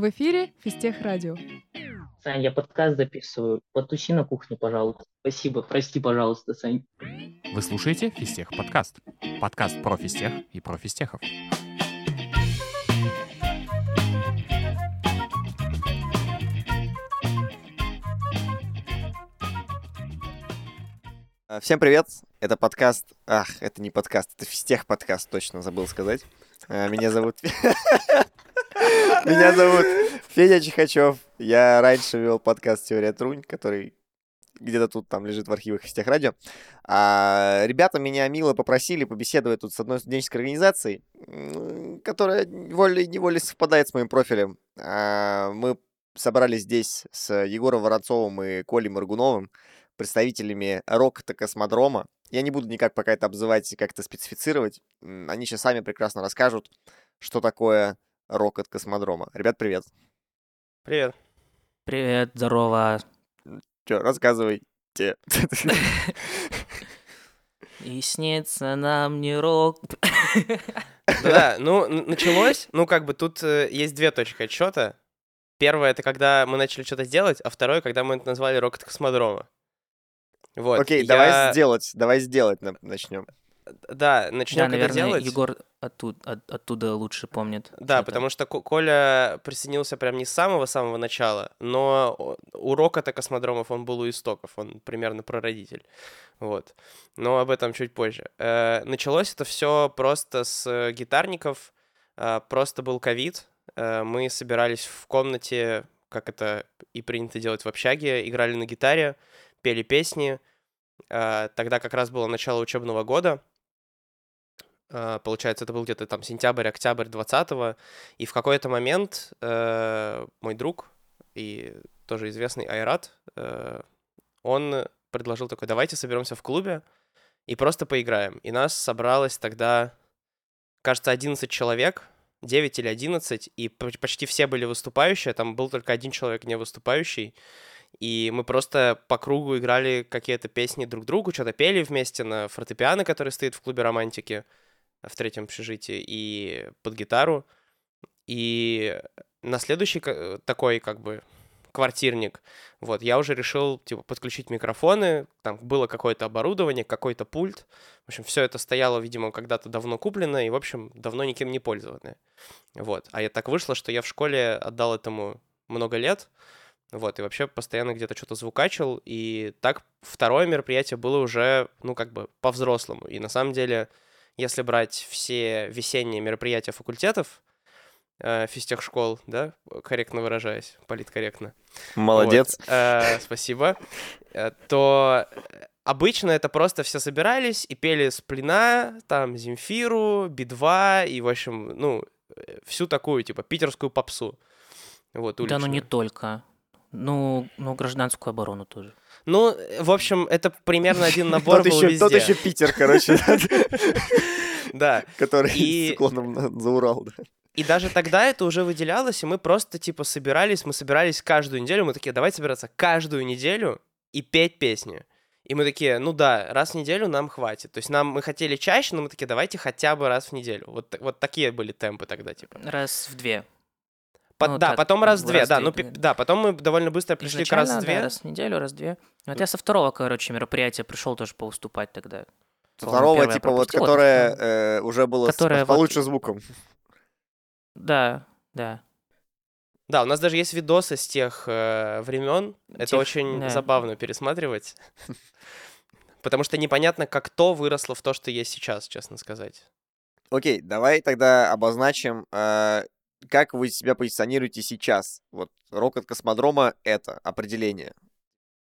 В эфире Фистех Радио. Сань, я подкаст записываю. Потуси на кухне, пожалуйста. Спасибо. Прости, пожалуйста, Сань. Вы слушаете Фистех подкаст. Подкаст про фистех и про фистехов. А, Всем привет! Это подкаст... Ах, это не подкаст, это фистех подкаст, точно забыл сказать. А, Меня зовут... Меня зовут Федя Чихачев. Я раньше вел подкаст «Теория Трунь», который где-то тут там лежит в архивах Фистех Радио. А, ребята меня мило попросили побеседовать тут с одной студенческой организацией, которая волей-неволей совпадает с моим профилем. А, мы собрались здесь с Егором Воронцовым и Колей Маргуновым, представителями Рокота Космодрома. Я не буду никак пока это обзывать и как-то специфицировать. Они сейчас сами прекрасно расскажут, что такое Рокот Космодрома. Ребят, привет. Привет. Привет, здорово. Че, рассказывайте. И снится нам не рок. Да, ну, началось, ну, как бы тут э, есть две точки отсчета. Первое, это когда мы начали что-то делать, а второе, когда мы это назвали Рокот Космодрома. Вот. Окей, я- давай сделать, давай сделать на- начнем. Да, начнем Да, наверное, делать. Егор оттуда, от- оттуда лучше помнит. Да, это. потому что Ко- Коля присоединился прям не с самого-самого начала, но о- у Рокота Космодромов он был у истоков, он примерно прародитель. Вот. Но об этом чуть позже. Э, началось это все просто с гитарников, э, просто был ковид, э, мы собирались в комнате, как это и принято делать в общаге, играли на гитаре, пели песни. Тогда как раз было начало учебного года, получается, это был где-то там сентябрь-октябрь 20 и в какой-то момент э, мой друг и тоже известный Айрат, э, он предложил такой, давайте соберемся в клубе и просто поиграем. И нас собралось тогда, кажется, 11 человек, 9 или 11, и почти все были выступающие, там был только один человек не выступающий, и мы просто по кругу играли какие-то песни друг другу, что-то пели вместе на фортепиано, который стоит в клубе романтики в третьем общежитии, и под гитару. И на следующий такой, как бы, квартирник, вот, я уже решил, типа, подключить микрофоны, там было какое-то оборудование, какой-то пульт. В общем, все это стояло, видимо, когда-то давно куплено и, в общем, давно никем не пользованное. Вот. А я так вышло, что я в школе отдал этому много лет, вот, и вообще постоянно где-то что-то звукачил, и так второе мероприятие было уже, ну, как бы по-взрослому. И на самом деле, если брать все весенние мероприятия факультетов, э, физтехшкол, да, корректно выражаясь, политкорректно. Молодец. Вот, э, спасибо. Э, То э, обычно это просто все собирались и пели сплина, там, Земфиру, Би-2 и, в общем, ну, э, всю такую, типа, питерскую попсу. Вот, Да, ну не уличную. только. Ну, ну, гражданскую оборону тоже. Ну, в общем, это примерно один набор Тот был еще, тот везде. еще Питер, короче, Да. который с уклоном за Урал. да. И даже тогда это уже выделялось, и мы просто, типа, собирались, мы собирались каждую неделю, мы такие, давайте собираться каждую неделю и петь песни. И мы такие, ну да, раз в неделю нам хватит. То есть нам, мы хотели чаще, но мы такие, давайте хотя бы раз в неделю. Вот, вот такие были темпы тогда, типа. Раз в две. По- Ну, да, так, потом раз в раз да, две, ну, пи- да. да, потом мы довольно быстро пришли к раз в Изначально, две. да, раз в неделю, раз в две. Вот я со второго, короче, мероприятия пришел тоже повыступать тогда. По-моему, Второго, типа, вот, пропустил, вот которое второе. э, уже было Которое с вот- получше звуком. Да, да. Да, у нас даже есть видосы с тех времен. Это Тех, очень да. забавно пересматривать. Потому что непонятно, как то выросло в то, что есть сейчас, честно сказать. Окей, давай тогда обозначим, э, как вы себя позиционируете сейчас. Вот Рокот Космодрома — это определение.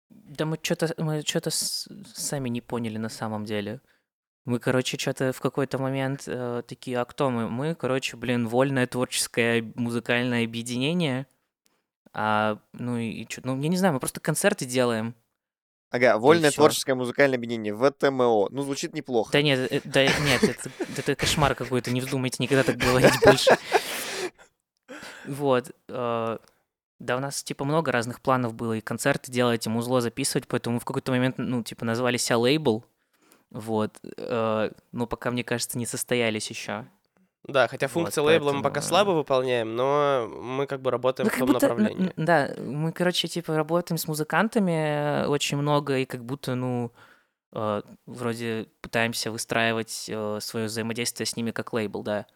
Да мы что-то мы что-то сами не поняли на самом деле. Мы, короче, что-то в какой-то момент э, такие, а кто мы? Мы, короче, блин, вольное творческое музыкальное объединение. А, ну и чё, ну я не знаю, мы просто концерты делаем. Ага, Вольное творческое музыкальное объединение, ВТМО. Ну, звучит неплохо. Да нет, э, да нет, это, это кошмар какой-то, не вздумайте никогда так говорить больше. Вот. э, Да, у нас, типа, много разных планов было, и концерты делать, и музло записывать, поэтому в какой-то момент, ну, типа, назвали себя лейбл, вот, э, но пока, мне кажется, не состоялись еще. Да, хотя Вот, функции лейбла мы пока поэтому- слабо выполняем, но мы как бы работаем Ну, в как том будто, н- направлении. да, мы, короче, типа работаем с музыкантами э, очень много, и как будто, ну, э, вроде пытаемся выстраивать свое взаимодействие с ними как лейбл, да.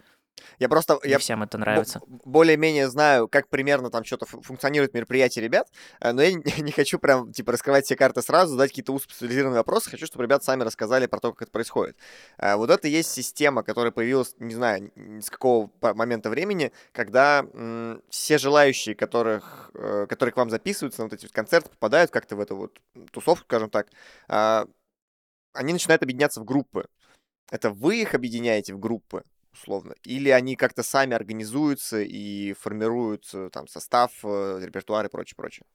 Я просто... Не Я всем это нравится. более-менее знаю, как примерно там что-то функционирует мероприятие ребят, э, но я не, не хочу прям, типа, раскрывать все карты сразу, задать какие-то узкоспециализированные вопросы. Хочу, чтобы ребят сами рассказали про то, как это происходит. Э, Вот это и есть система, которая появилась, не знаю, с какого момента времени, когда все желающие, которых, э, которые к вам записываются на вот эти вот концерты, попадают как-то в эту вот тусовку, скажем так, а, они начинают объединяться в группы. Это вы их объединяете в группы, условно, или они как-то сами организуются и формируют э, там состав, э, репертуар и прочее, прочее.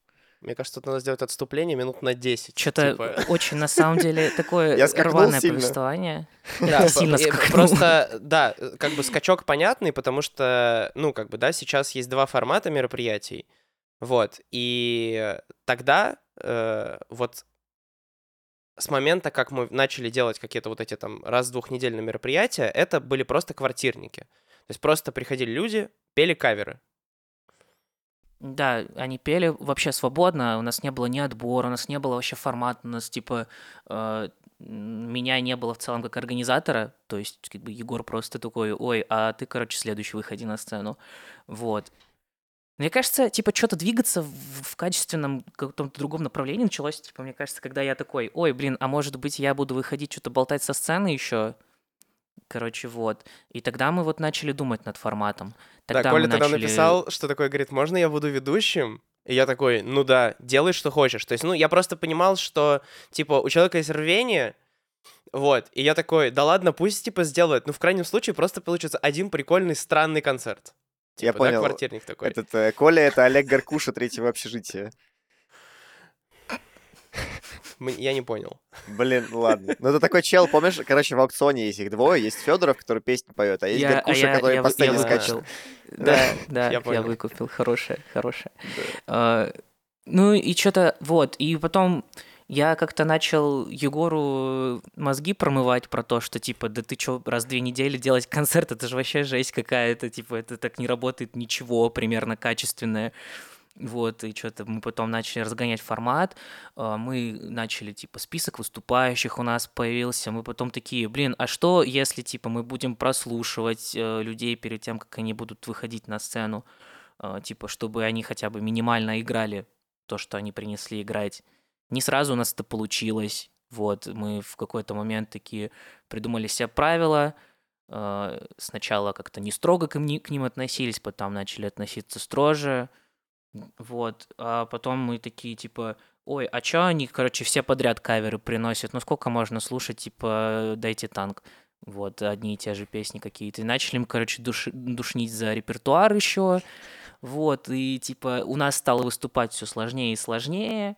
Мне кажется, тут надо сделать отступление минут на 10. Что-то типа. очень, на самом деле, такое рваное сильно. повествование. Да, сильно. Просто, да, э, как бы скачок понятный, потому что, ну, как бы, да, сейчас есть два формата мероприятий. Вот. И тогда, э, вот с момента, как мы начали делать какие-то вот эти там раз в двухнедельные мероприятия, это были просто квартирники. То есть просто приходили люди, пели каверы. Да, они пели вообще свободно, у нас не было ни отбора, у нас не было вообще формата, у нас типа э, меня не было в целом как организатора, то есть как бы Егор просто такой, ой, а ты, короче, следующий выходи на сцену, вот. Мне кажется, типа, что-то двигаться в, в качественном каком-то другом направлении началось, типа, мне кажется, когда я такой, ой, блин, а может быть, я буду выходить что-то болтать со сцены еще, короче, вот. И тогда мы вот начали думать над форматом. Тогда да, Коля тогда начали- написал, что такое, говорит, можно я буду ведущим? И я такой, ну да, делай, что хочешь. То есть, ну, я просто понимал, что, типа, у человека есть рвение, вот, и я такой, да ладно, пусть, типа, сделает. Ну, в крайнем случае, просто получится один прикольный, странный концерт. Я Типа, да, понял. квартирник такой. Этот э, Коля — это Олег Гаркуша третьего общежития. Я не понял. Блин, ну ладно. Ну это такой чел, помнишь, короче, в аукционе есть их двое, есть Федоров, который песни поет, а есть Я- а Гаркуша, я- который я по сцене я скачет. Да, да, Я я выкупил. Хорошая, хорошая. А, Ну и что-то, вот, и потом я как-то начал Егору мозги промывать про то, что типа, да ты чё, раз в две недели делать концерт, это же вообще жесть какая-то, типа, это так не работает ничего примерно качественное. Вот, и что-то мы потом начали разгонять формат, а, мы начали, типа, список выступающих у нас появился, мы потом такие, блин, а что, если, типа, мы будем прослушивать э, людей перед тем, как они будут выходить на сцену, э, типа, чтобы они хотя бы минимально играли то, что они принесли играть. Не сразу у нас это получилось, вот, мы в какой-то момент такие придумали себе правила, э, сначала как-то не строго к ним, к ним относились, потом начали относиться строже, вот, а потом мы такие, типа, ой, а чё они, короче, все подряд каверы приносят? Ну сколько можно слушать, типа, «Дайте танк»? Вот, одни и те же песни какие-то. И начали мы, короче, души- душнить за репертуар еще. Вот, и, типа, у нас стало выступать все сложнее и сложнее.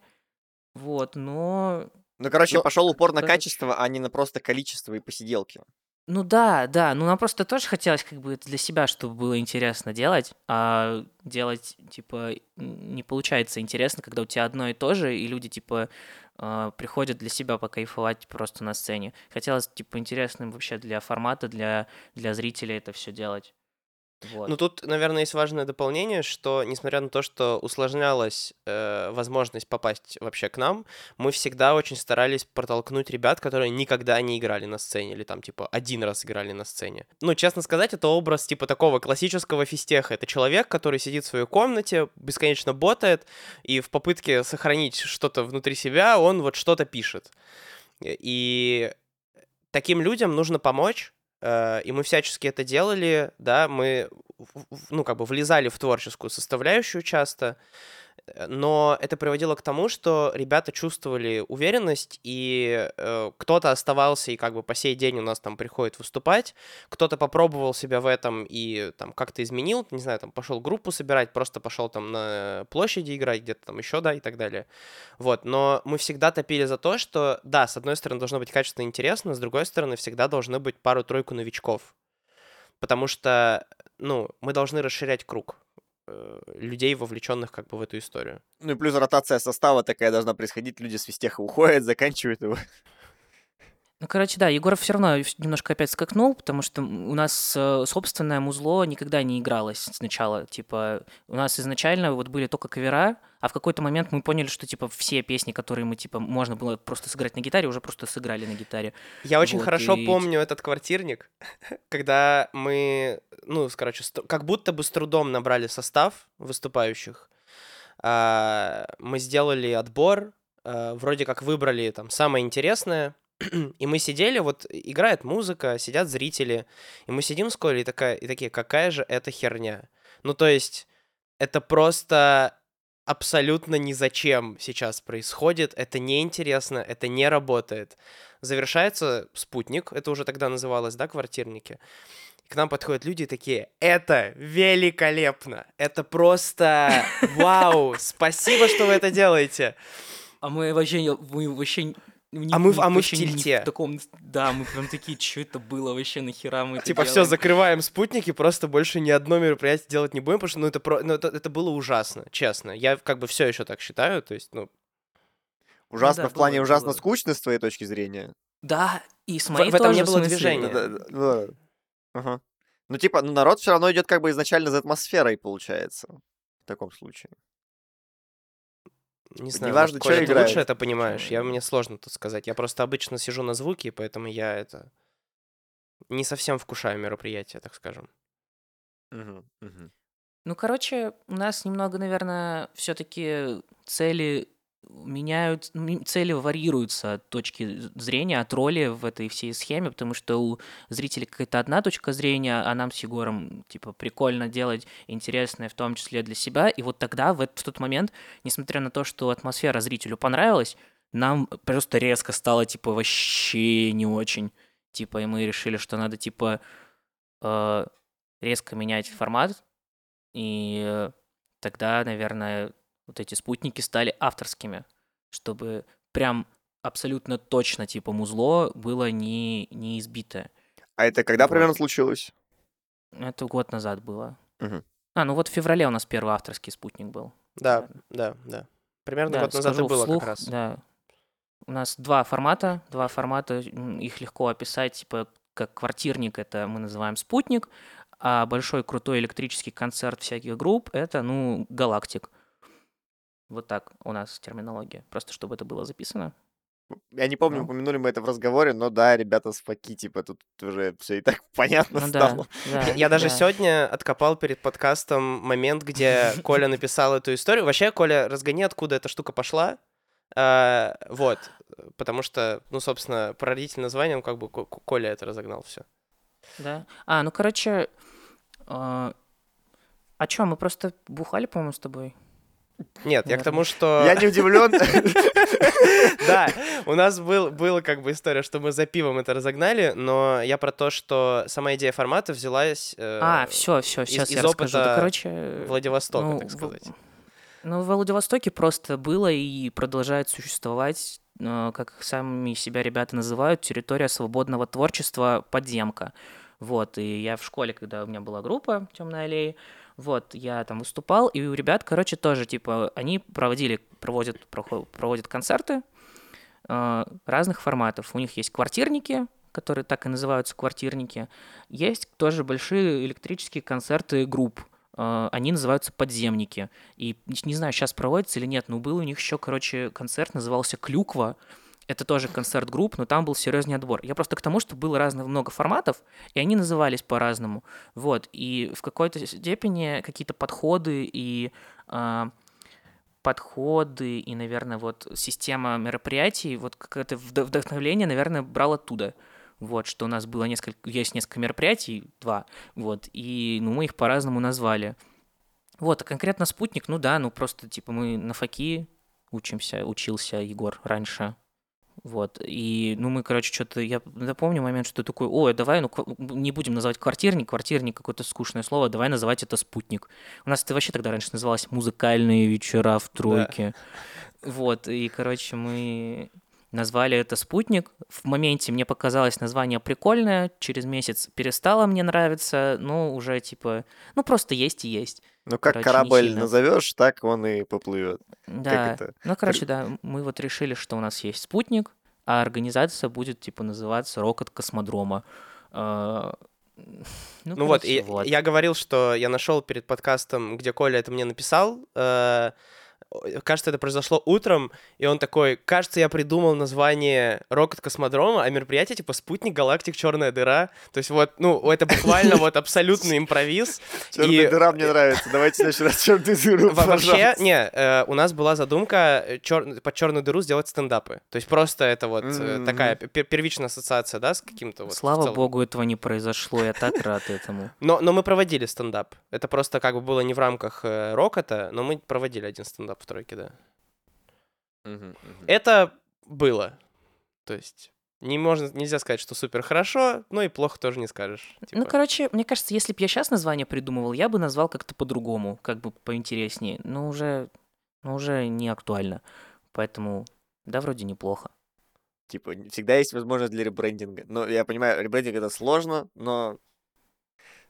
Вот, но... Ну, короче, Но, пошел упор на короче. качество, а не на просто количество и посиделки. Ну да, да, ну нам просто тоже хотелось как бы это для себя, чтобы было интересно делать, а делать, типа, не получается интересно, когда у тебя одно и то же, и люди, типа, а, приходят для себя покайфовать просто на сцене. Хотелось, типа, интересным вообще для формата, для, для зрителей это все делать. Вот. Ну, тут, наверное, есть важное дополнение, что, несмотря на то, что усложнялась э, возможность попасть вообще к нам, мы всегда очень старались протолкнуть ребят, которые никогда не играли на сцене, или там, типа, один раз играли на сцене. Ну, честно сказать, это образ, типа, такого классического фистеха. Это человек, который сидит в своей комнате, бесконечно ботает, и в попытке сохранить что-то внутри себя, он вот что-то пишет. И таким людям нужно помочь, и мы всячески это делали, да, мы, ну, как бы влезали в творческую составляющую часто, э, но это приводило к тому, что ребята чувствовали уверенность, и э, кто-то оставался и как бы по сей день у нас там приходит выступать, кто-то попробовал себя в этом и там как-то изменил, не знаю, там пошел группу собирать, просто пошел там на площади играть, где-то там еще, да, и так далее. Вот, но мы всегда топили за то, что, да, с одной стороны должно быть качественно интересно, с другой стороны всегда должны быть пару-тройку новичков. Потому что, ну, мы должны расширять круг э, людей, вовлеченных как бы в эту историю. Ну и плюс ротация состава такая должна происходить, люди с физтеха уходят, заканчивают его. Ну, короче, да, Егоров все равно немножко опять скакнул, потому что у нас э, собственное музло никогда не игралось сначала. Типа, у нас изначально вот были только кавера, а в какой-то момент мы поняли, что, типа, все песни, которые мы, типа, можно было просто сыграть на гитаре, уже просто сыграли на гитаре. Я очень Вот, хорошо и- помню этот квартирник, когда мы, ну, короче, как будто бы с трудом набрали состав выступающих. А, Мы сделали отбор, а, вроде как выбрали там самое интересное, и мы сидели, вот играет музыка, сидят зрители, и мы сидим с Колей и, такая, и такие, какая же это херня. Ну, то есть, это просто абсолютно ни зачем сейчас происходит, это неинтересно, это не работает. Завершается спутник, это уже тогда называлось, да, квартирники. К нам подходят люди такие, это великолепно, это просто вау, спасибо, что вы это делаете. А мы вообще, мы вообще... не- А мы в- не- а мы в вообще не тильте. таком, да, мы прям такие, что это было вообще, нахера мы это Типа, все, делаем?» закрываем спутники, просто больше ни одно мероприятие делать не будем, потому что, ну, это, про... ну, это, это было ужасно, честно. Я как бы все еще так считаю, то есть, ну, Ужасно да, в плане было, ужасно было. скучно с твоей точки зрения. Да, и с В- моей в этом тоже, не в было смысле. движения. Да, да, да. Ага. Ну, типа, ну, народ все равно идет как бы изначально за атмосферой, получается. В таком случае. Не знаю, неважно, Коля, ты играют. лучше это понимаешь, я, мне сложно тут сказать. Я просто обычно сижу на звуке, поэтому я это не совсем вкушаю мероприятие, так скажем. Мгм, мгм. Ну, короче, у нас немного, наверное, все-таки цели меняют, м, цели варьируются от точки зрения, от роли в этой всей схеме, потому что у зрителей какая-то одна точка зрения, а нам с Егором, типа, прикольно делать интересное, в том числе для себя. И вот тогда, в, этот, в тот момент, несмотря на то, что атмосфера зрителю понравилась, нам просто резко стало, типа, вообще не очень. Типа, и мы решили, что надо, типа, э, резко менять формат, и э, тогда, наверное, вот эти спутники стали авторскими, чтобы прям абсолютно точно, типа, музло было не, не избитое. А это когда Вот. примерно случилось? Это год назад было. Мгм. А, ну вот в феврале у нас первый авторский спутник был. Да, наверно. да, да. Примерно Да, год назад и было вслух, как раз. Да. У нас два формата, два формата, их легко описать, типа, как квартирник, это мы называем спутник, а большой крутой электрический концерт всяких групп, это, ну, галактик. Вот так у нас терминология, просто чтобы это было записано. Я не помню, Ну. упомянули мы это в разговоре, но да, ребята с факи, типа, тут уже все и так понятно Ну да, стало. да, Я, я даже да. сегодня откопал перед подкастом момент, где Коля написал эту историю. Вообще, Коля, разгони, откуда эта штука пошла. А, вот, потому что, ну, собственно, прародитель названием, как бы Ко- Ко- Коля это разогнал все. Да. А, ну, короче, а, а чё, мы просто бухали, по-моему, с тобой? Нет, я к тому, что... Я не удивлен. Да, у нас был, была как бы история, что мы за пивом это разогнали, но я про то, что сама идея формата взялась э, А, все, все, сейчас я расскажу. Короче, Владивостока, ну, так в- сказать. Ну, в Владивостоке просто было и продолжает существовать, э, как сами себя ребята называют, территория свободного творчества подземка. Вот, и я в школе, когда у меня была группа «Темная аллея», вот, я там выступал, и у ребят, короче, тоже, типа, они проводили, проводят, проводят концерты э, разных форматов. У них есть квартирники, которые так и называются квартирники. Есть тоже большие электрические концерты групп. Э, Они называются подземники. И не знаю, сейчас проводится или нет, но был у них еще, короче, концерт, назывался «Клюква». Это тоже концерт групп, но там был серьезный отбор. Я просто к тому, что было разных много форматов, и они назывались по-разному. Вот. И в какой-то степени какие-то подходы и а, подходы и, наверное, вот система мероприятий, вот какое-то вд- вдохновление, наверное, брал оттуда. Вот, что у нас было несколько, есть несколько мероприятий, два, вот, и, ну, мы их по-разному назвали. Вот, а конкретно спутник, ну да, ну просто, типа, мы на факи учимся, учился Егор раньше, вот, и, ну, мы, короче, что-то, я запомню момент, что такой, ой, давай, ну, не будем называть квартирник, квартирник какое-то скучное слово, давай называть это спутник. У нас это вообще тогда раньше называлось музыкальные вечера в тройке. Вот, и, короче, мы назвали это «Спутник». В моменте мне показалось название прикольное, через месяц перестало мне нравиться, ну, уже, типа, ну, просто есть и есть. Ну, как Короче, корабль назовешь, так он и поплывет. Да, это? ну, короче, да, мы вот решили, что у нас есть «Спутник», а организация будет, типа, называться «Рок от космодрома». А, Ну, вот, короче, и я говорил, что я нашел перед подкастом, где Коля это мне написал. э, кажется, это произошло утром, и он такой, кажется, я придумал название Рокот Космодрома, а мероприятие типа Спутник Галактик Черная дыра. То есть вот, ну, это буквально вот абсолютный импровиз. Черная дыра мне нравится. Давайте в следующий раз черную дыру, Во- Вообще, не, э, у нас была задумка э, под черную дыру сделать стендапы. То есть просто это вот э, Мгм. такая пе- первичная ассоциация, да, с каким-то вот. Слава богу, этого не произошло, я так рад этому. Но, но мы проводили стендап. Это просто как бы было не в рамках э, рокота, но мы проводили один стендап в тройке, да. Это было. То есть не можно, нельзя сказать, что супер хорошо, но и плохо тоже не скажешь. Ну, Типа, короче, мне кажется, если бы я сейчас название придумывал, я бы назвал как-то по-другому, как бы поинтереснее. Но уже, но уже не актуально. Поэтому, да, вроде неплохо. Типа, всегда есть возможность для ребрендинга. Но я понимаю, ребрендинг это сложно, но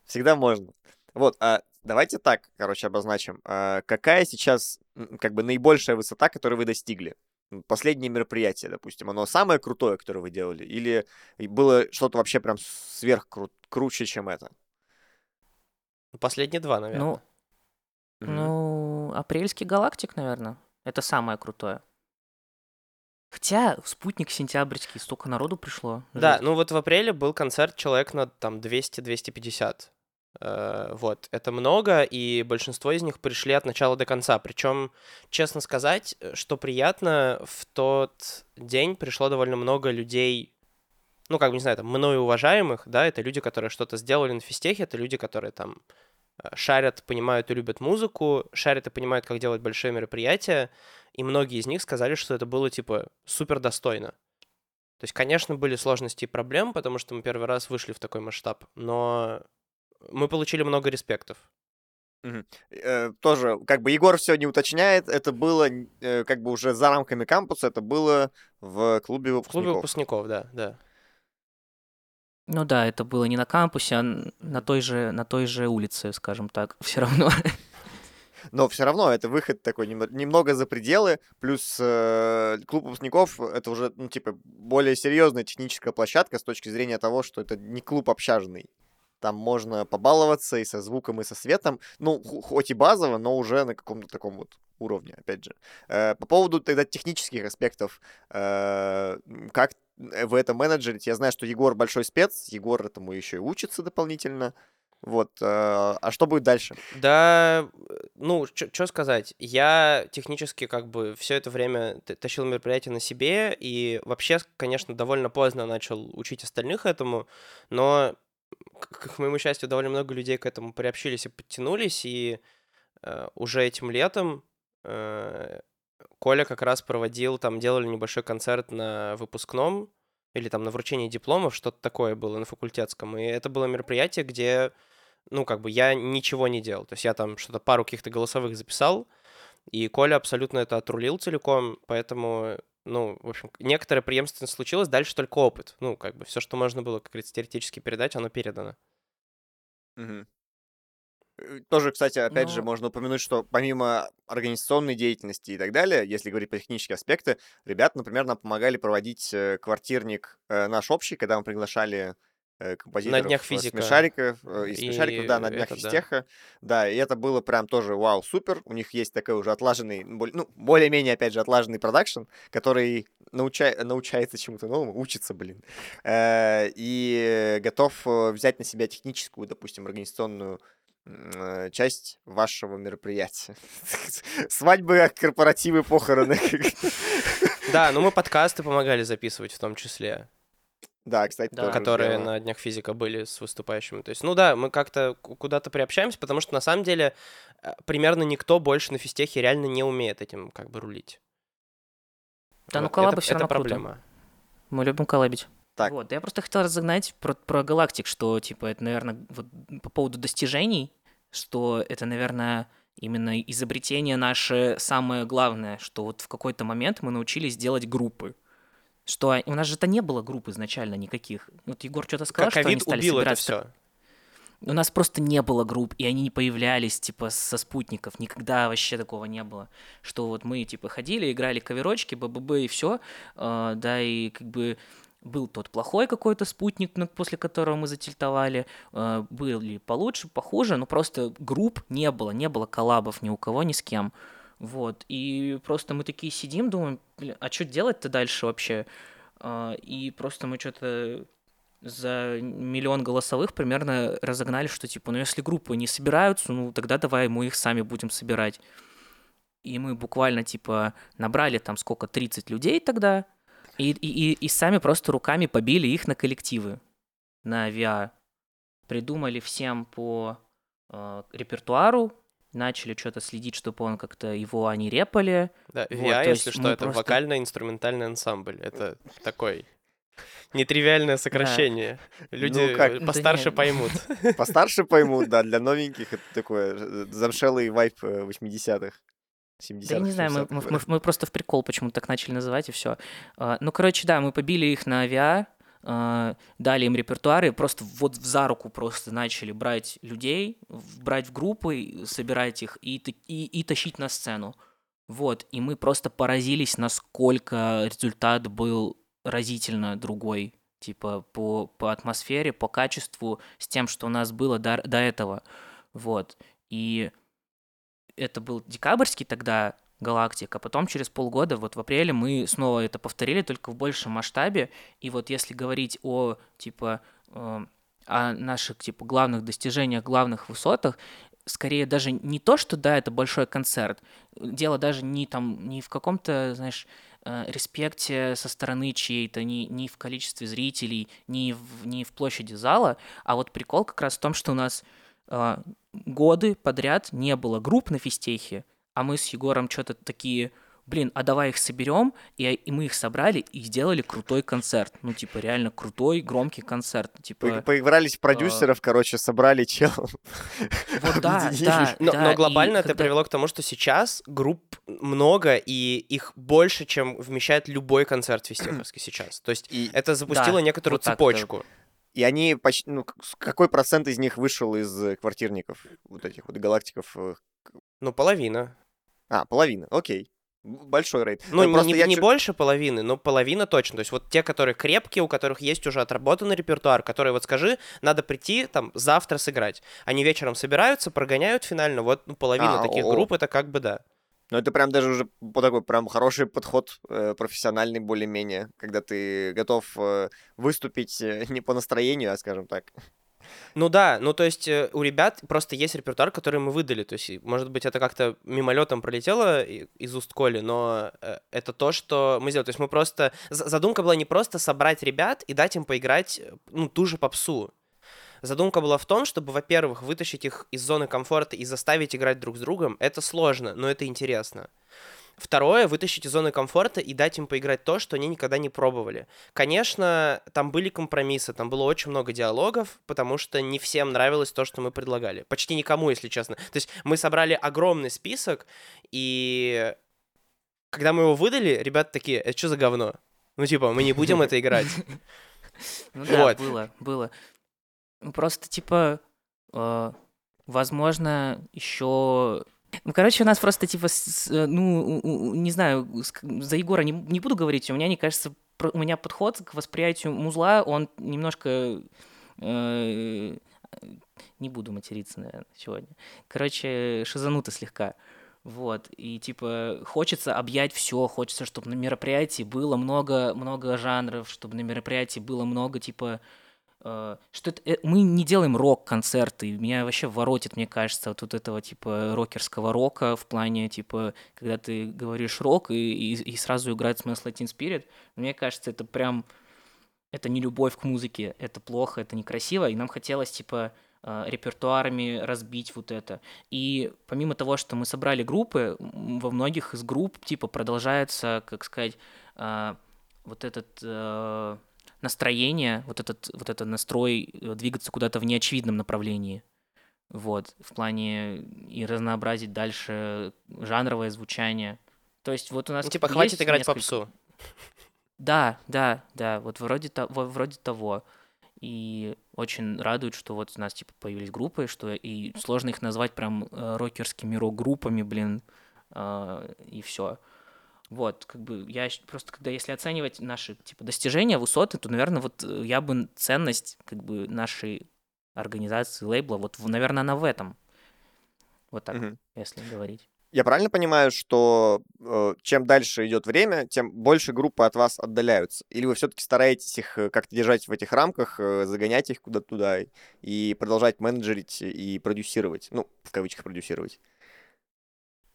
всегда можно. Вот, а давайте так, короче, обозначим. А какая сейчас, как бы, наибольшая высота, которую вы достигли? Последнее мероприятие, допустим, оно самое крутое, которое вы делали? Или было что-то вообще прям сверх круче, чем это? последние два, наверное. Ну, Мгм. ну, апрельский галактик, наверное. Это самое крутое. Хотя спутник сентябрьский, столько народу пришло. Да, жесть. ну вот в апреле был концерт человек на там 200-250. Э, Вот, это много, и большинство из них пришли от начала до конца. Причем, честно сказать, что приятно, в тот день пришло довольно много людей, ну, как бы, не знаю, там, мною уважаемых, да, это люди, которые что-то сделали на физтехе, это люди, которые там э, шарят, понимают и любят музыку, шарят и понимают, как делать большие мероприятия, и многие из них сказали, что это было, типа, супер достойно. То есть, конечно, были сложности и проблемы, потому что мы первый раз вышли в такой масштаб, но мы получили много респектов. Э, тоже, как бы Егор все не уточняет, это было э, как бы уже за рамками кампуса, это было в клубе В клубе выпускников. выпускников, да, да. Ну да, это было не на кампусе, а на той же, на той же улице, скажем так, все равно. Но все равно это выход такой нем- немного за пределы, плюс э, клуб выпускников это уже, ну, типа, более серьезная техническая площадка с точки зрения того, что это не клуб общажный. Там можно побаловаться и со звуком, и со светом. Ну, хоть и базово, но уже на каком-то таком вот уровне, опять же. Э, по поводу тогда технических аспектов, э, как вы это менеджерите? Я знаю, что Егор большой спец, Егор этому еще и учится дополнительно. Вот. э, а что будет дальше? Да, э, ну, что сказать, я технически как бы все это время тащил мероприятие на себе, и вообще, конечно, довольно поздно начал учить остальных этому, но, к, моему счастью, довольно много людей к этому приобщились и подтянулись, и э, уже этим летом э, Коля как раз проводил, там делали небольшой концерт на выпускном, или там на вручении дипломов, что-то такое было на факультетском, и это было мероприятие, где ну, как бы я ничего не делал. То есть я там что-то пару каких-то голосовых записал, и Коля абсолютно это отрулил целиком, поэтому, ну, в общем, некоторая преемственность случилась, дальше только опыт. Ну, как бы все, что можно было, как говорится, теоретически передать, оно передано. Э, Тоже, кстати, опять же, Ну- можно упомянуть, что помимо организационной деятельности и так далее, если говорить про технические аспекты, ребята, например, нам помогали проводить э, квартирник э, наш общий, когда мы приглашали э, композиторов днях э, физика. смешариков, э, из И смешариков, да, на днях это да. физтеха, да, и это было прям тоже вау, супер, у них есть такой уже отлаженный, ну, более-менее, опять же, отлаженный продакшн, который науча- научается чему-то новому, учится, блин, и готов взять на себя техническую, допустим, организационную часть вашего мероприятия. Свадьбы, корпоративы, похороны. Да, ну мы подкасты помогали записывать в том числе, Да, кстати, Да. которые сделано. на Днях физика были с выступающими. То есть, ну да, мы как-то ку- куда-то приобщаемся, потому что на самом деле э, примерно никто больше на физтехе реально не умеет этим как бы рулить. Да, ну Вот, коллабы это- это равно круто. проблема. Мы любим коллабить. Так. Вот, я просто хотел разогнать про, про галактик, что, типа, это, наверное, вот по поводу достижений, что это, наверное, именно изобретение наше самое главное, что вот в какой-то момент мы научились делать группы. Что у нас же это не было групп изначально никаких. Вот Егор что-то сказал, Как что они стали убил это собираться. все. у нас просто не было групп, и они не появлялись, типа, со спутников. Никогда вообще такого не было. Что вот мы, типа, ходили, играли каверочки, БББ и все. Да, и как бы был тот плохой какой-то спутник, после которого мы затильтовали, э, были получше, похуже, но просто групп не было, не было коллабов ни у кого, ни с кем. Вот, и просто мы такие сидим, думаем, а что делать-то дальше вообще? Э, и просто мы что-то за миллион голосовых примерно разогнали, что типа, ну если группы не собираются, ну тогда давай мы их сами будем собирать. И мы буквально типа набрали там сколько, 30 людей тогда, и, и, и, сами просто руками побили их на коллективы, на VIA. Придумали всем по э, репертуару, начали что-то следить, чтобы он как-то его они репали. Да, VIA, вот, если что, это просто... вокально-инструментальный ансамбль. Это такой нетривиальное сокращение. Да. Люди ну, как? постарше да поймут. Постарше поймут, да. Для новеньких это такое э, замшелый вайп 80-х. Э, 70 Да я не знаю, мы, мы, мы, мы просто в прикол почему-то так начали называть, и все. Uh, ну, короче, да, мы побили их на авиа, дали им репертуары, просто вот за руку просто начали брать людей, брать в группы, собирать их и, и, и тащить на сцену. Вот, и мы просто поразились, насколько результат был разительно другой, типа по, по атмосфере, по качеству, с тем, что у нас было до, до этого. Вот, и это был декабрьский тогда галактика. Потом через полгода, вот в апреле, мы снова это повторили, только в большем масштабе. И вот если говорить о, типа, э, о наших, типа, главных достижениях, главных высотах, скорее даже не то, что, да, это большой концерт, дело даже не там, не в каком-то, знаешь, э, респекте со стороны чьей-то, не, не в количестве зрителей, не в, не в площади зала, а вот прикол как раз в том, что у нас э, годы подряд не было групп на физтехе, а мы с Егором что-то такие, блин, а давай их соберем, и, и мы их собрали и сделали крутой концерт. Ну, типа, реально крутой, громкий концерт. Ну, типа, Поигрались в продюсеров, а... короче, собрали чел. Вот да, да, но, но глобально это когда... привело к тому, что сейчас групп много, и их больше, чем вмещает любой концерт физтеховский сейчас. То есть и... это запустило да, некоторую вот цепочку. Это... И они почти, ну, какой процент из них вышел из э, квартирников, вот этих вот галактиков? Э, ну, половина. А, половина, окей. Большой рейд. Ну, ну не, не, не больше половины, но половина точно. То есть вот те, которые крепкие, у которых есть уже отработанный репертуар, которые вот скажи, надо прийти там завтра сыграть. Они вечером собираются, прогоняют финально. Вот ну, половина а, таких о, групп это как бы да. Ну, это прям даже уже такой прям хороший подход, э, профессиональный более-менее, когда ты готов э, выступить э, не по настроению, а, скажем так. Ну да, ну то есть э, у ребят просто есть репертуар, который мы выдали. То есть, может быть, это как-то мимолетом пролетело из уст Коли, но э, это то, что мы сделали. То есть мы просто... Задумка была не просто собрать ребят и дать им поиграть, э, ну, ту же попсу. Задумка была в том, чтобы, во-первых, вытащить их из зоны комфорта и заставить играть друг с другом. Это сложно, но это интересно. Второе, вытащить из зоны комфорта и дать им поиграть то, что они никогда не пробовали. Конечно, там были компромиссы, там было очень много диалогов, потому что не всем нравилось то, что мы предлагали. Почти никому, если честно. То есть мы собрали огромный список, и когда мы его выдали, ребята такие, это что за говно? Ну, типа, мы не будем это играть. Ну да, было, было. Ну, просто, типа, э, возможно, еще... Ну, короче, у нас просто, типа, с, э, ну, не знаю, за Егора не, не буду говорить, у меня, мне кажется, у меня подход к восприятию музла, он немножко... Э, не буду материться, наверное, сегодня. Короче, шизануто слегка. Вот, и типа хочется объять все, хочется, чтобы на мероприятии было много, много жанров, чтобы на мероприятии было много типа Э, что это, э, мы не делаем рок-концерты. Меня вообще воротит, мне кажется, вот, вот этого типа рокерского рока в плане, типа, когда ты говоришь рок и, и, и сразу играет Smells Latin Spirit. Мне кажется, это прям... Это не любовь к музыке, это плохо, это некрасиво, и нам хотелось, типа, э, репертуарами разбить вот это. И помимо того, что мы собрали группы, во многих из групп, типа, продолжается, как сказать, вот этот настроение, вот этот, вот этот настрой э, двигаться куда-то в неочевидном направлении. Вот, в плане и разнообразить дальше жанровое звучание. То есть вот у нас... Ну, типа, хватит играть несколько... попсу. Да, да, да, вот вроде, то, вроде того. и очень радует, что вот у нас типа появились группы, что и сложно их назвать прям э, рокерскими рок-группами, блин, э, и все. Вот, как бы я просто, когда если оценивать наши типа достижения, высоты, то, наверное, вот э, я бы ценность как бы нашей организации лейбла, вот, наверное, она в этом. Вот так, Мгм. если говорить. Я правильно понимаю, что э, чем дальше идет время, тем больше группы от вас отдаляются? Или вы все-таки стараетесь их э, как-то держать в этих рамках, э, загонять их куда-то туда и- и продолжать менеджерить и продюсировать? Ну, в кавычках продюсировать.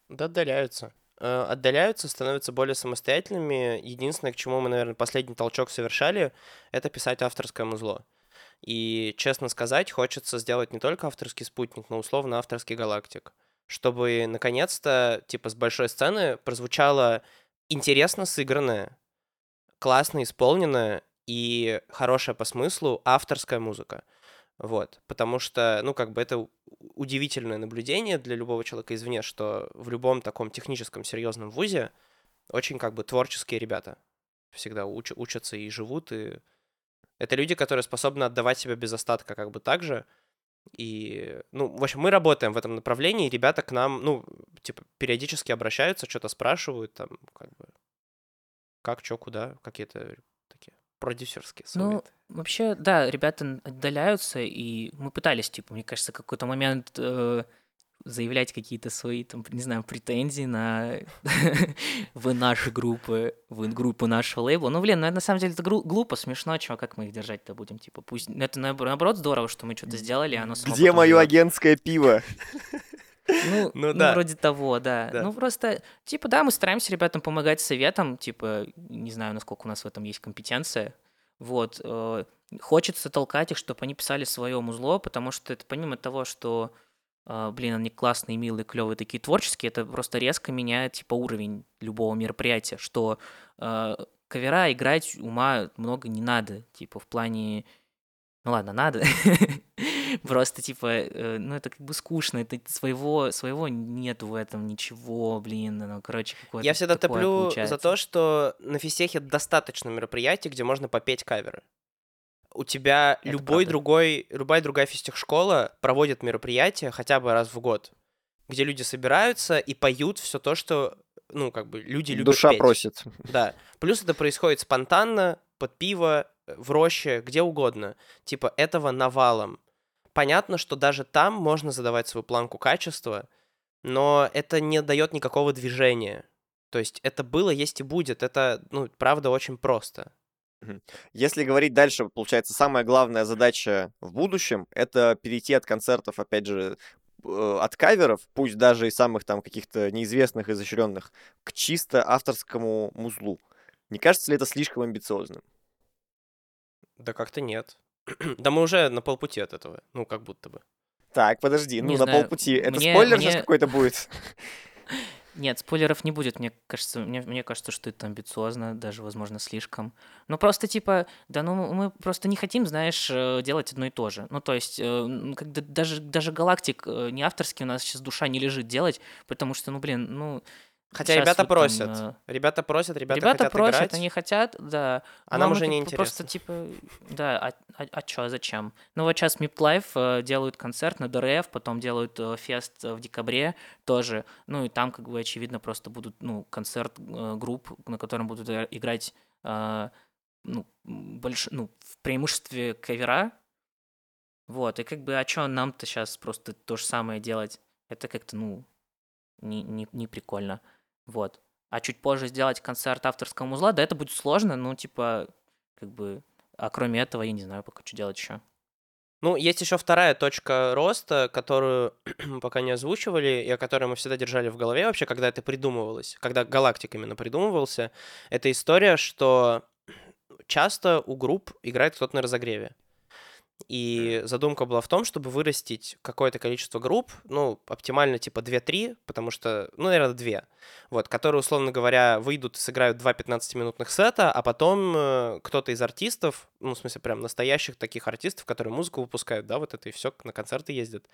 Да, отдаляются. Э, Отдаляются, становятся более самостоятельными. Единственное, к чему мы, наверное, последний толчок совершали, это писать авторское музло. И, честно сказать, хочется сделать не только авторский спутник, но условно авторский галактик. Чтобы, наконец-то, типа, с большой сцены прозвучало интересно сыгранное, классно исполненная и хорошая по смыслу авторская музыка. Вот, потому что, ну, как бы это удивительное наблюдение для любого человека извне, что в любом таком техническом серьезном вузе очень как бы творческие ребята всегда уч- учатся и живут, и это люди, которые способны отдавать себя без остатка как бы так же, и, ну, в общем, мы работаем в этом направлении, и ребята к нам, ну, типа, периодически обращаются, что-то спрашивают, там, как бы, как, что, куда, какие-то продюсерские Ну, советы. Вообще, да, ребята отдаляются, и мы пытались, типа, мне кажется, какой-то момент э, заявлять какие-то свои, там, не знаю, претензии на вы наши группы, вы группы нашего лейбла. Ну, блин, ну, это на самом деле это глупо, смешно, чего, как мы их держать-то будем, типа, пусть... ну, Это, наобор- наоборот, здорово, что мы что-то сделали, оно Где мое агентское пиво? Ну, Ну ну, да. вроде того, да. Да. Ну, просто, типа, да, мы стараемся ребятам помогать советом, типа, не знаю, насколько у нас в этом есть компетенция. Вот. э, Хочется толкать их, чтобы они писали свое музло, потому что это помимо того, что, э, блин, они классные, милые, клевые, такие творческие, это просто резко меняет, типа, уровень любого мероприятия, что э, кавера играть ума много не надо, типа, в плане ну ладно, надо. Просто, типа, э, ну это как бы скучно, это своего, своего нет в этом ничего, блин, ну, короче, какое-то Я всегда такое топлю за получается. то, что на физтехе достаточно мероприятий, где можно попеть каверы. У тебя Это любой правда. другой, любая другая физтех-школа проводит мероприятия хотя бы раз в год, где люди собираются и поют все то, что, ну, как бы люди любят Душа петь. просит. Да. Плюс это происходит спонтанно, под пиво, в роще, где угодно. Типа этого навалом. Понятно, что даже там можно задавать свою планку качества, но это не дает никакого движения. То есть это было, есть и будет. Это, ну, правда, очень просто. Если говорить дальше, получается, самая главная задача в будущем — это перейти от концертов, опять же, э, от каверов, пусть даже и самых там каких-то неизвестных, изощренных, к чисто авторскому музлу. Не кажется ли это слишком амбициозным? Да как-то нет. да мы уже на полпути от этого. Ну, как будто бы. Так, подожди, ну Не на знаю, полпути. Это мне- спойлер сейчас мне- какой-то будет? Нет, спойлеров не будет, мне кажется, мне, мне кажется, что это амбициозно, даже, возможно, слишком. Ну, просто, типа, да, ну, мы просто не хотим, знаешь, э, делать одно и то же. Ну, то есть, э, когда даже, даже галактик э, не авторский у нас сейчас душа не лежит делать, потому что, ну, блин, ну... Хотя щас ребята вот там, просят. э, Ребята просят, ребята, Ребята, хотят просят, играть. они хотят, да. А Но нам мы уже не бы Просто интересно. типа, да, а, а, а чё, зачем? Ну вот сейчас Мип Лайф э, делают концерт на ДРФ, потом делают э, фест в декабре тоже. Ну и там как бы очевидно просто будут, ну, концерт групп, на котором будут играть, ну, больш... ну, в преимуществе кавера. Вот, и как бы, а чё нам-то сейчас просто то же самое делать? Это как-то, ну, не, не, не прикольно. Вот. А чуть позже сделать концерт авторского музла, да, это будет сложно, ну, типа, как бы, а кроме этого, я не знаю пока, что делать еще. Ну, есть еще вторая точка роста, которую пока не озвучивали, и о которой мы всегда держали в голове вообще, когда это придумывалось, когда галактик именно придумывался. Это история, что часто у групп играет кто-то на разогреве. И задумка была в том, чтобы вырастить какое-то количество групп, ну, оптимально типа 2-3, потому что, ну, наверное, 2, вот, которые, условно говоря, выйдут и сыграют два 15-минутных сета, а потом э, кто-то из артистов, ну, в смысле, прям настоящих таких артистов, которые музыку выпускают, да, вот это и все, на концерты ездят,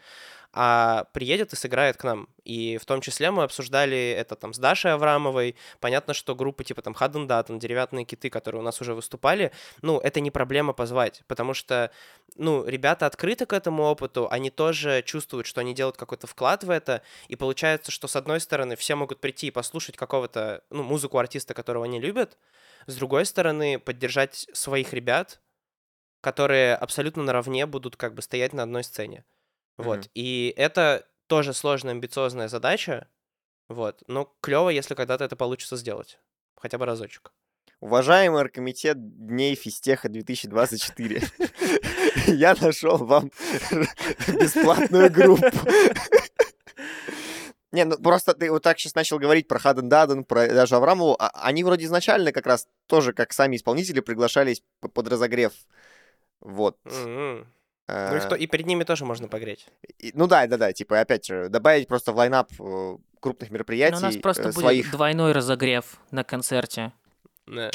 а приедет и сыграет к нам. И в том числе мы обсуждали это там с Дашей Аврамовой. Понятно, что группы типа там Хаден Датон, Деревянные киты, которые у нас уже выступали, ну, это не проблема позвать, потому что, ну, ребята открыты к этому опыту, они тоже чувствуют, что они делают какой-то вклад в это, и получается, что с одной стороны все могут прийти и послушать какого-то, ну, музыку артиста, которого они любят, с другой стороны поддержать своих ребят, которые абсолютно наравне будут как бы стоять на одной сцене. Вот. Мгм. И это тоже сложная, амбициозная задача. Вот. Но клево, если когда-то это получится сделать. Хотя бы разочек. Уважаемый оргкомитет Дней Физтеха 2024, я нашел вам бесплатную группу. Не, ну просто ты вот так сейчас начал говорить про Хаден Даден, про даже Аврамову. а Они вроде изначально как раз тоже, как сами исполнители, приглашались под разогрев. Вот. М-м. Ну и, Э, что, и перед ними тоже можно погреть. и- Ну да, да, да, типа опять же, добавить просто в лайнап э, крупных Ну, мероприятий у нас просто э, будет своих двойной разогрев на концерте. Да.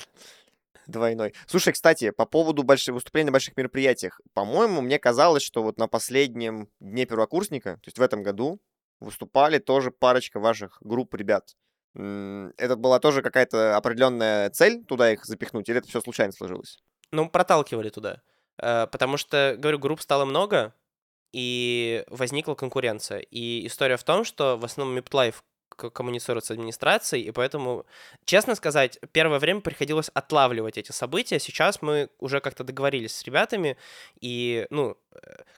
Двойной. Слушай, кстати, по поводу больших выступлений на больших мероприятиях. По-моему, мне казалось, что вот на последнем дне первокурсника, то есть в этом году, выступали тоже парочка ваших групп ребят. Это была тоже какая-то определенная цель туда их запихнуть, или это все случайно сложилось? Ну, проталкивали туда. Э, Потому что, говорю, групп стало много, и возникла конкуренция. И история в том, что в основном MIPLife коммуницирует с администрацией, и поэтому, честно сказать, первое время приходилось отлавливать эти события. Сейчас мы уже как-то договорились с ребятами, и, ну,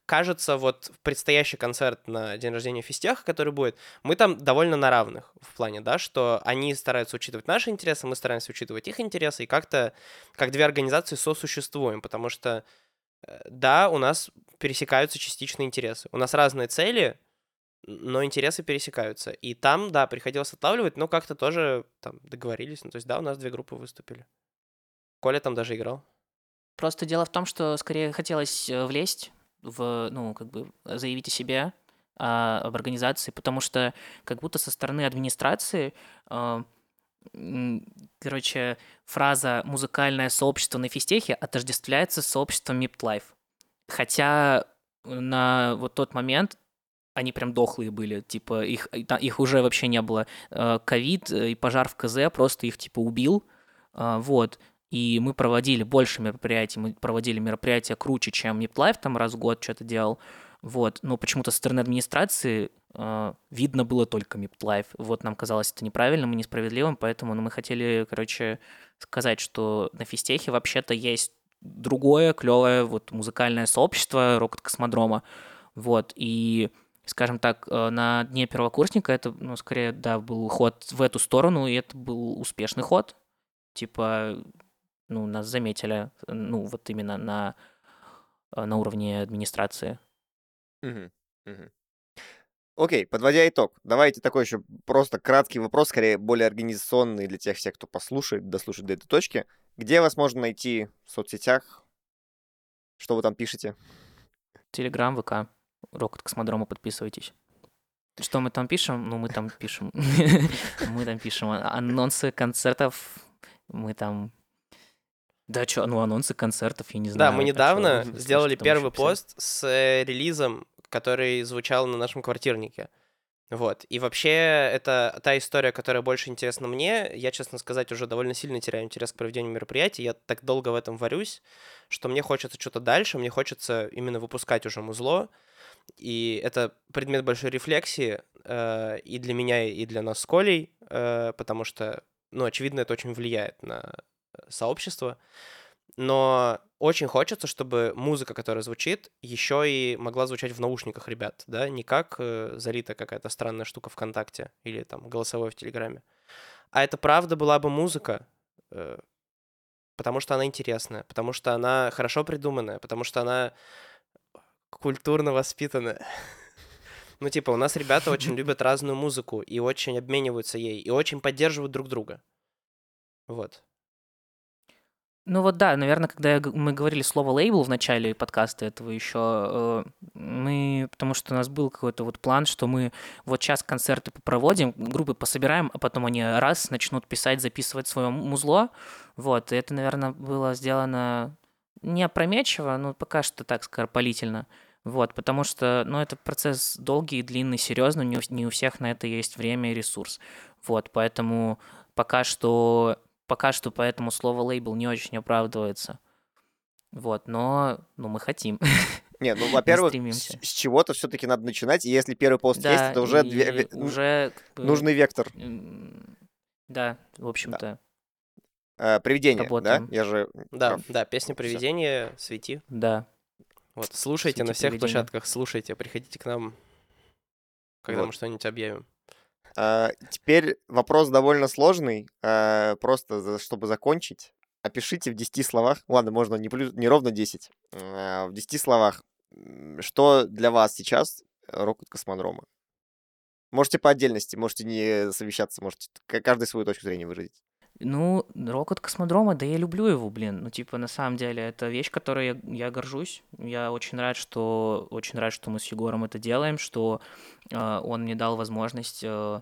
кажется, вот предстоящий концерт на день рождения Фистеха, который будет, мы там довольно на равных в плане, да, что они стараются учитывать наши интересы, мы стараемся учитывать их интересы, и как-то как две организации сосуществуем, потому что, э, да, у нас пересекаются частичные интересы. У нас разные цели, но интересы пересекаются. И там, да, приходилось отлавливать, но как-то тоже там договорились. Ну, то есть, да, у нас две группы выступили. Коля там даже играл. Просто дело в том, что скорее хотелось э, влезть в, ну, как бы заявить о себе, а, об организации, потому что как будто со стороны администрации, а, короче, фраза «музыкальное сообщество на физтехе» отождествляется с сообществом MIPT Хотя на вот тот момент они прям дохлые были, типа их, их уже вообще не было. Э, Ковид э, и пожар в КЗ просто их типа убил, А, вот. И мы проводили больше мероприятий, мы проводили мероприятия круче, чем MIPLife там раз в год что-то делал, вот. Но почему-то со стороны администрации э, видно было только MIPLife. Вот нам казалось это неправильным и несправедливым, поэтому ну, мы хотели, короче, сказать, что на физтехе вообще-то есть другое клевое вот музыкальное сообщество Рокот Космодрома, вот, и скажем так, э, на дне первокурсника это, ну, скорее, да, был ход в эту сторону, и это был успешный ход. Типа, ну, нас заметили, ну, вот именно на, э, на уровне администрации. Мгм, мгм. Окей, подводя итог, давайте такой еще просто краткий вопрос, скорее более организационный для тех всех, кто послушает, дослушает до этой точки. Где вас можно найти в соцсетях? Что вы там пишете? Телеграм, ВК, Рокот Космодрома, подписывайтесь. Что мы там пишем? Ну, мы там пишем. Мы там пишем а- анонсы концертов. Мы там... Да, что, ну, анонсы концертов, я не знаю. Да, мы а недавно сделали первый пост с э, релизом, который звучал на нашем квартирнике. Вот. И вообще, это та история, которая больше интересна мне. Я, честно сказать, уже довольно сильно теряю интерес к проведению мероприятий. Я так долго в этом варюсь, что мне хочется что-то дальше, мне хочется именно выпускать уже музло. И это предмет большой рефлексии э, и для меня, и для нас с Колей, э, потому что, ну, очевидно, это очень влияет на э, сообщество. Но очень хочется, чтобы музыка, которая звучит, еще и могла звучать в наушниках ребят, да, не как э, залита какая-то странная штука ВКонтакте или там голосовой в Телеграме. А это правда была бы музыка, э, потому что она интересная, потому что она хорошо придуманная, потому что она культурно воспитанная. Ну, типа, у нас ребята очень любят разную музыку и очень обмениваются ей, и очень поддерживают друг друга. Вот. Ну вот да, наверное, когда мы говорили слово лейбл в начале подкаста этого еще, э, мы, потому что у нас был какой-то вот план, что мы вот сейчас концерты попроводим, группы пособираем, а потом они раз начнут писать, записывать свое музло, вот, и это, наверное, было сделано не опрометчиво, но пока что так скоропалительно, вот, потому что, ну, это процесс долгий, длинный, серьезный, не у, не у всех на это есть время и ресурс, вот, поэтому пока что пока что поэтому слово лейбл не очень оправдывается. Вот, но ну, мы хотим. Не, ну, во-первых, с, с чего-то все-таки надо начинать, и если первый пост есть, Да, это уже, две- уже нужный вектор. Да, в общем-то, Э, привидение, Работаем. да? Я же... Да, да, песня привидения, свети. да. Вот, слушайте на «Свети всех привидения». площадках, слушайте, приходите к нам, когда Вот. мы что-нибудь объявим. А, теперь вопрос довольно сложный, а, просто за- чтобы закончить. Опишите в 10 словах, ладно, можно не, плюс, не ровно 10, а, в 10 словах, что для вас сейчас рок от космодрома? Можете по отдельности, можете не совещаться, можете каждый свою точку зрения выразить. Ну, рок от космодрома, да я люблю его, блин. Ну, типа, на самом деле, это вещь, которой я, я горжусь. Я очень рад, что очень рад, что мы с Егором это делаем, что э, он мне дал возможность э,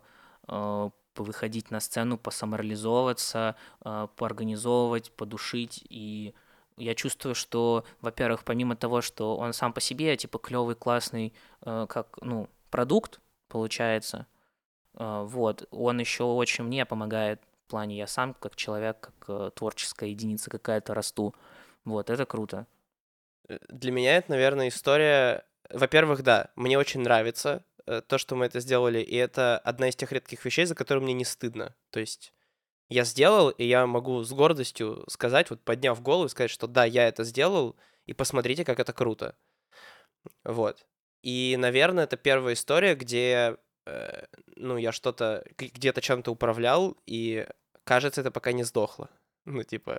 э, выходить на сцену, посамореализовываться, э, поорганизовывать, подушить. И я чувствую, что, во-первых, помимо того, что он сам по себе, типа, клевый, классный, э, как, ну, продукт, получается, э, вот, он еще очень мне помогает в плане я сам как человек, как э, творческая единица какая-то расту. Вот, это круто. Э, Для меня это, наверное, история... Во-первых, да, мне очень нравится э, то, что мы это сделали, и это одна из тех редких вещей, за которые мне не стыдно. То есть я сделал, и я могу с гордостью сказать, вот подняв голову, сказать, что да, я это сделал, и посмотрите, как это круто. Вот. И, наверное, это первая история, где, э, ну, я что-то, где-то чем-то управлял, и, кажется, это пока не сдохло. Ну, типа,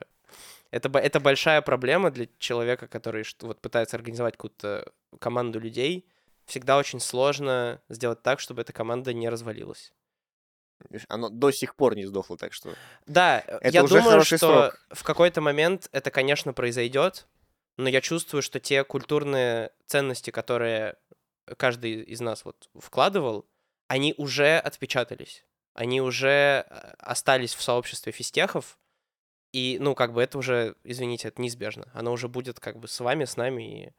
это, это большая проблема для человека, который вот пытается организовать какую-то команду людей. Всегда очень сложно сделать так, чтобы эта команда не развалилась. Оно до сих пор не сдохло, так что... Да, Это я уже думаю, что срок. в какой-то момент это, конечно, произойдет, но я чувствую, что те культурные ценности, которые каждый из нас вот вкладывал, они уже отпечатались. Они уже э, остались в сообществе физтехов, и, ну, как бы это уже, извините, это неизбежно. Оно уже будет как бы с вами, с нами, и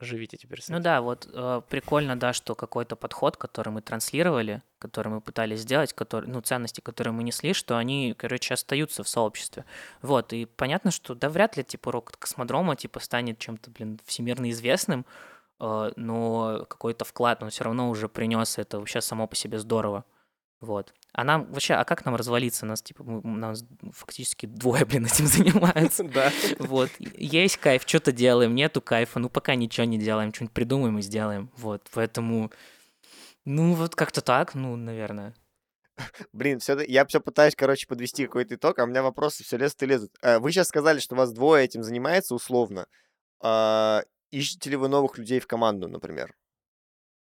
живите теперь с Ну да, вот э, прикольно, да, что какой-то подход, который мы транслировали, который мы пытались сделать, который, ну, ценности, которые мы несли, что они, короче, остаются в сообществе. Вот, и понятно, что да вряд ли, типа, рок космодрома, типа, станет чем-то, блин, всемирно известным, но какой-то вклад он все равно уже принес, это вообще само по себе здорово. Вот. А нам вообще, а как нам развалиться? Нас, типа, мы- нас фактически двое, блин, этим занимаются. Да. Вот, есть кайф, что-то делаем, нету кайфа, ну пока ничего не делаем, что-нибудь придумаем и сделаем. Вот, поэтому, ну вот как-то так, ну, наверное. Блин, все, я все пытаюсь, короче, подвести какой-то итог, а у меня вопросы все лезут и лезут. Э, Вы сейчас сказали, что у вас двое этим занимается условно. Ищете ли вы новых людей в команду, например?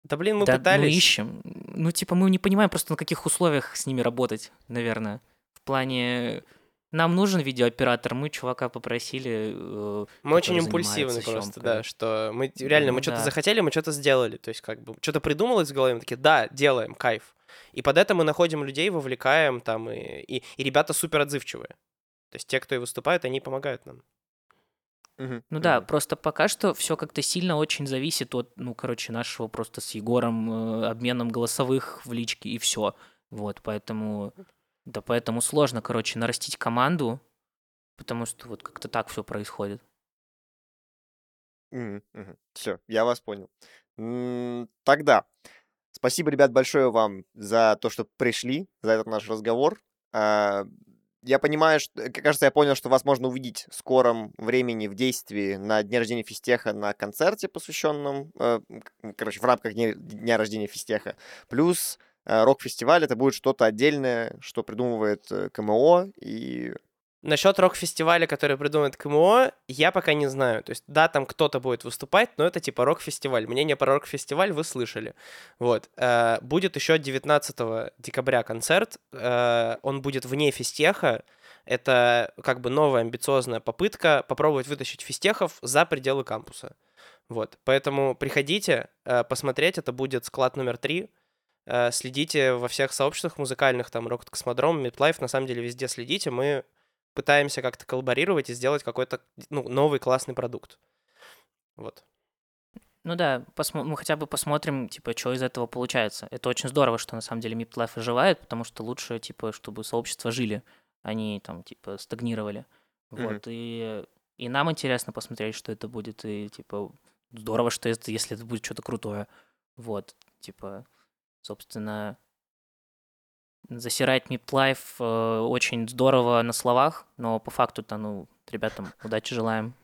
Да блин, мы да, пытались. мы ищем. Ну, типа, мы не понимаем просто, на каких условиях с ними работать, наверное. В плане, нам нужен видеооператор, мы чувака попросили. э, Мы очень импульсивны просто, да, что мы реально, мы Ну что-то да. захотели, мы что-то сделали, то есть как бы что-то придумалось в голове, мы такие, да, делаем, кайф. И под это мы находим людей, вовлекаем там, и, и, и ребята супер отзывчивые. То есть те, кто и выступают, они помогают нам. Ну да, просто пока что все как-то сильно очень зависит от, ну, короче, нашего просто с Егором э, обменом голосовых в личке и все. Вот, поэтому, да, поэтому сложно, короче, нарастить команду, потому что вот как-то так все происходит. Все, я вас понял. Тогда спасибо, ребят, большое вам за то, что пришли, за этот наш разговор. А, Я понимаю, что, э, кажется, я понял, что вас можно увидеть в скором времени в действии на дне рождения Фистеха на концерте, посвященном, э, короче, в рамках дня, дня рождения Фистеха. Плюс э, рок-фестиваль это будет что-то отдельное, что придумывает э, КМО, и Насчет рок-фестиваля, который придумает КМО, я пока не знаю. То есть, да, там кто-то будет выступать, но это типа рок-фестиваль. Мнение про рок-фестиваль вы слышали. Вот. Э, будет еще 19 декабря концерт. Э, он будет вне фестеха. Это как бы новая амбициозная попытка попробовать вытащить фистехов за пределы кампуса. Вот. Поэтому приходите э, посмотреть. Это будет склад номер три. Следите во всех сообществах музыкальных, там, Rocket Космодром, Midlife, на самом деле везде следите. Мы пытаемся как-то коллаборировать и сделать какой-то ну, новый классный продукт. Вот. Ну да, посмо- мы хотя бы посмотрим, типа, что из этого получается. Это очень здорово, что на самом деле Миплайф оживает, потому что лучше, типа, чтобы сообщества жили, они там, типа, стагнировали. Мгм. Вот, и, и нам интересно посмотреть, что это будет, и, типа, здорово, что это, если это будет что-то крутое. Вот, типа, собственно, засирать Миплайф э, очень здорово на словах, но по факту-то, ну, ребятам удачи желаем.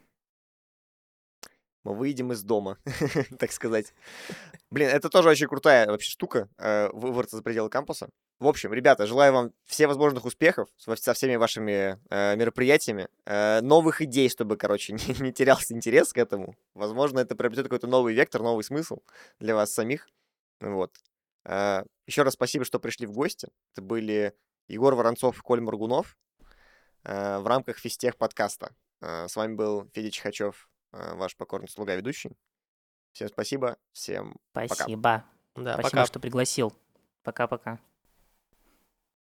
Мы выйдем из дома, так сказать. Блин, это тоже очень крутая вообще штука, э, вы- вырваться за пределы кампуса. В общем, ребята, желаю вам всевозможных успехов со со всеми вашими э, мероприятиями, э, новых идей, чтобы, короче, не, не терялся интерес к этому. Возможно, это приобретет какой-то новый вектор, новый смысл для вас самих. Вот. Еще раз спасибо, что пришли в гости. Это были Егор Воронцов и Коль Моргунов э, в рамках Фистех подкаста. Э, С вами был Федя Чихачев, э, ваш покорный слуга ведущий. Всем спасибо, всем Спасибо. Да, Спасибо, пока. что пригласил. Пока-пока.